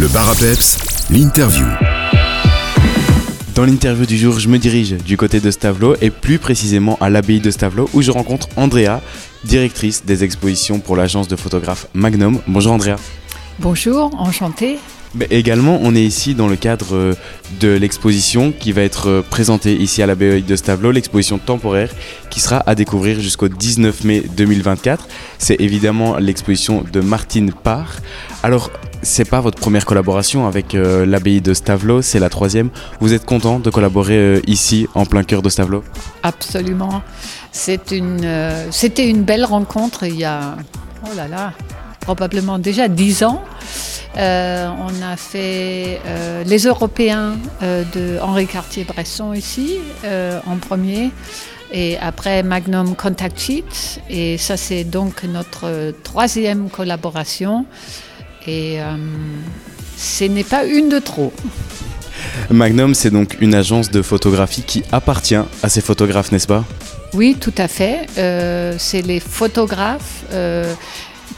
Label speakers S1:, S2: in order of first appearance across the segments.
S1: Le bar à peps, l'interview.
S2: Dans l'interview du jour, je me dirige du côté de Stavelot et plus précisément à l'abbaye de Stavelot où je rencontre Andrea, directrice des expositions pour l'agence de photographes Magnum. Bonjour Andrea.
S3: Bonjour, enchantée.
S2: Mais également, on est ici dans le cadre euh, de l'exposition qui va être euh, présentée ici à l'abbaye de Stavelot, l'exposition temporaire qui sera à découvrir jusqu'au 19 mai 2024. C'est évidemment l'exposition de Martine Parr. Alors, c'est pas votre première collaboration avec euh, l'abbaye de Stavelot, c'est la troisième. Vous êtes content de collaborer ici en plein cœur de Stavelot
S3: Absolument. Une, c'était une belle rencontre il y a, oh là là, probablement déjà dix ans. Euh, on a fait euh, les Européens euh, de Henri Cartier-Bresson ici en premier et après Magnum Contact Sheet. Et ça, c'est donc notre troisième collaboration. Et ce n'est pas une de trop.
S2: Magnum, c'est donc une agence de photographie qui appartient à ces photographes, n'est-ce pas?
S3: Oui, tout à fait. c'est les photographes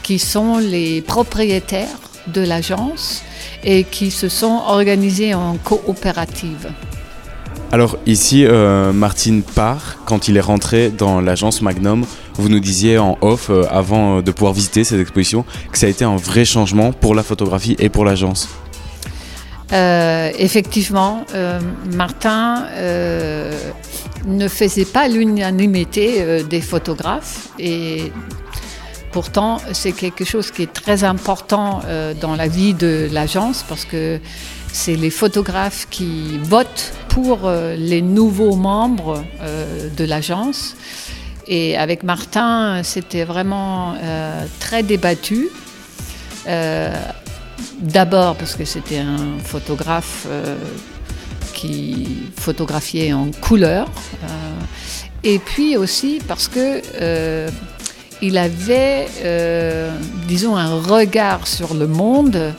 S3: qui sont les propriétaires de l'agence et qui se sont organisés en coopérative.
S2: Alors ici, euh, Martine part, quand il est rentré dans l'agence Magnum, vous nous disiez en off, euh, avant de pouvoir visiter cette exposition, que ça a été un vrai changement pour la photographie et pour l'agence.
S3: Euh, effectivement, Martin ne faisait pas l'unanimité des photographes Pourtant, c'est quelque chose qui est très important euh, dans la vie de l'agence parce que c'est les photographes qui votent pour euh, les nouveaux membres euh, de l'agence. Et avec Martin, c'était vraiment très débattu. D'abord parce que c'était un photographe qui photographiait en couleur. et puis aussi parce que il avait, euh, disons, un regard sur le monde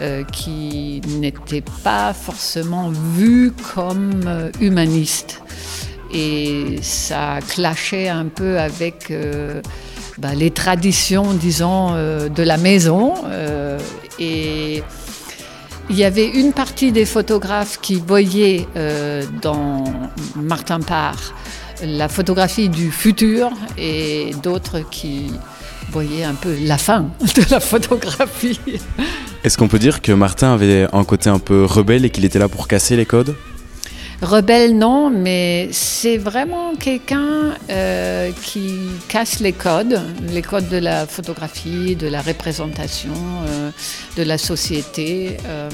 S3: euh, qui n'était pas forcément vu comme euh, humaniste. Et ça clashait un peu avec bah, les traditions, disons, de la maison. et il y avait une partie des photographes qui voyaient dans Martin Parr la photographie du futur et d'autres qui voyaient un peu la fin de la photographie.
S2: Est-ce qu'on peut dire que Martin avait un côté un peu rebelle et qu'il était là pour casser les codes?
S3: Rebelle, non, mais c'est vraiment quelqu'un euh, qui casse les codes, les codes de la photographie, de la représentation, euh, de la société. Euh,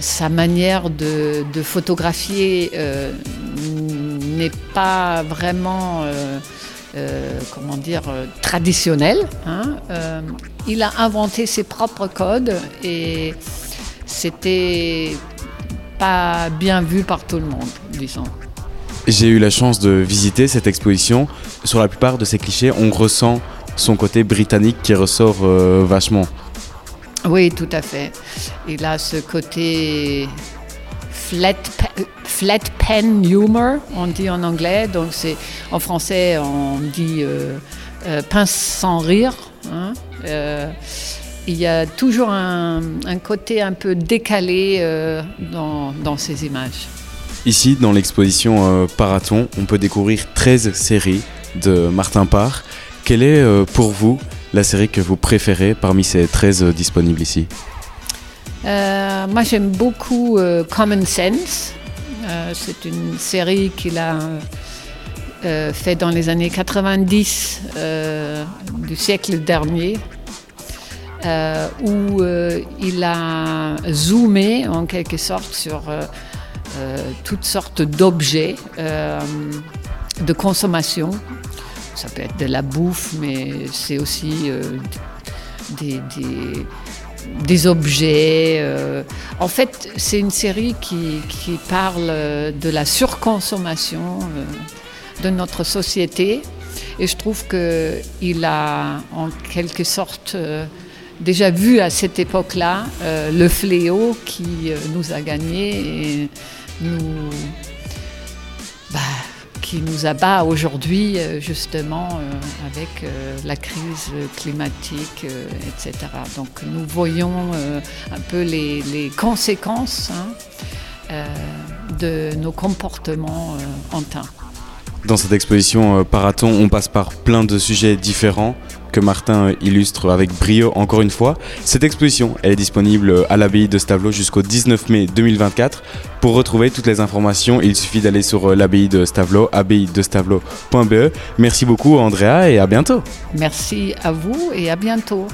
S3: sa manière de, de photographier n'est pas vraiment, euh, euh, comment dire, euh, traditionnel. Hein. il a inventé ses propres codes et c'était pas bien vu par tout le monde, disons.
S2: J'ai eu la chance de visiter cette exposition. Sur la plupart de ces clichés, on ressent son côté britannique qui ressort vachement.
S3: Oui, tout à fait. Il a ce côté flat, pen humor, on dit en anglais. Donc c'est en français on dit euh, euh, pince sans rire. Hein. Euh, il y a toujours un, côté un peu décalé dans, dans, ces images.
S2: Ici, dans l'exposition Paraton, on peut découvrir 13 séries de Martin Parr. Quelle est pour vous la série que vous préférez parmi ces 13 disponibles ici?
S3: Euh, moi, j'aime beaucoup euh, Common Sense. Euh, c'est une série qu'il a fait dans les années 90 du siècle dernier, où il a zoomé en quelque sorte sur toutes sortes d'objets de consommation. Ça peut être de la bouffe, mais c'est aussi des des objets. Euh. En fait, c'est une série qui, parle de la surconsommation euh, de notre société. Et je trouve qu'il a en quelque sorte euh, déjà vu à cette époque-là le fléau qui nous a gagnés et nous, qui nous abat aujourd'hui, justement, avec la crise climatique, etc. Donc nous voyons un peu les, conséquences hein, de nos comportements en temps.
S2: Dans cette exposition Paraton, on passe par plein de sujets différents que Martin illustre avec brio encore une fois. Cette exposition est disponible à l'abbaye de Stavelot jusqu'au 19 mai 2024. Pour retrouver toutes les informations, il suffit d'aller sur l'abbaye de Stavelot, abbaye-de-stavelot.be. Merci beaucoup Andrea et à bientôt.
S3: Merci à vous et à bientôt.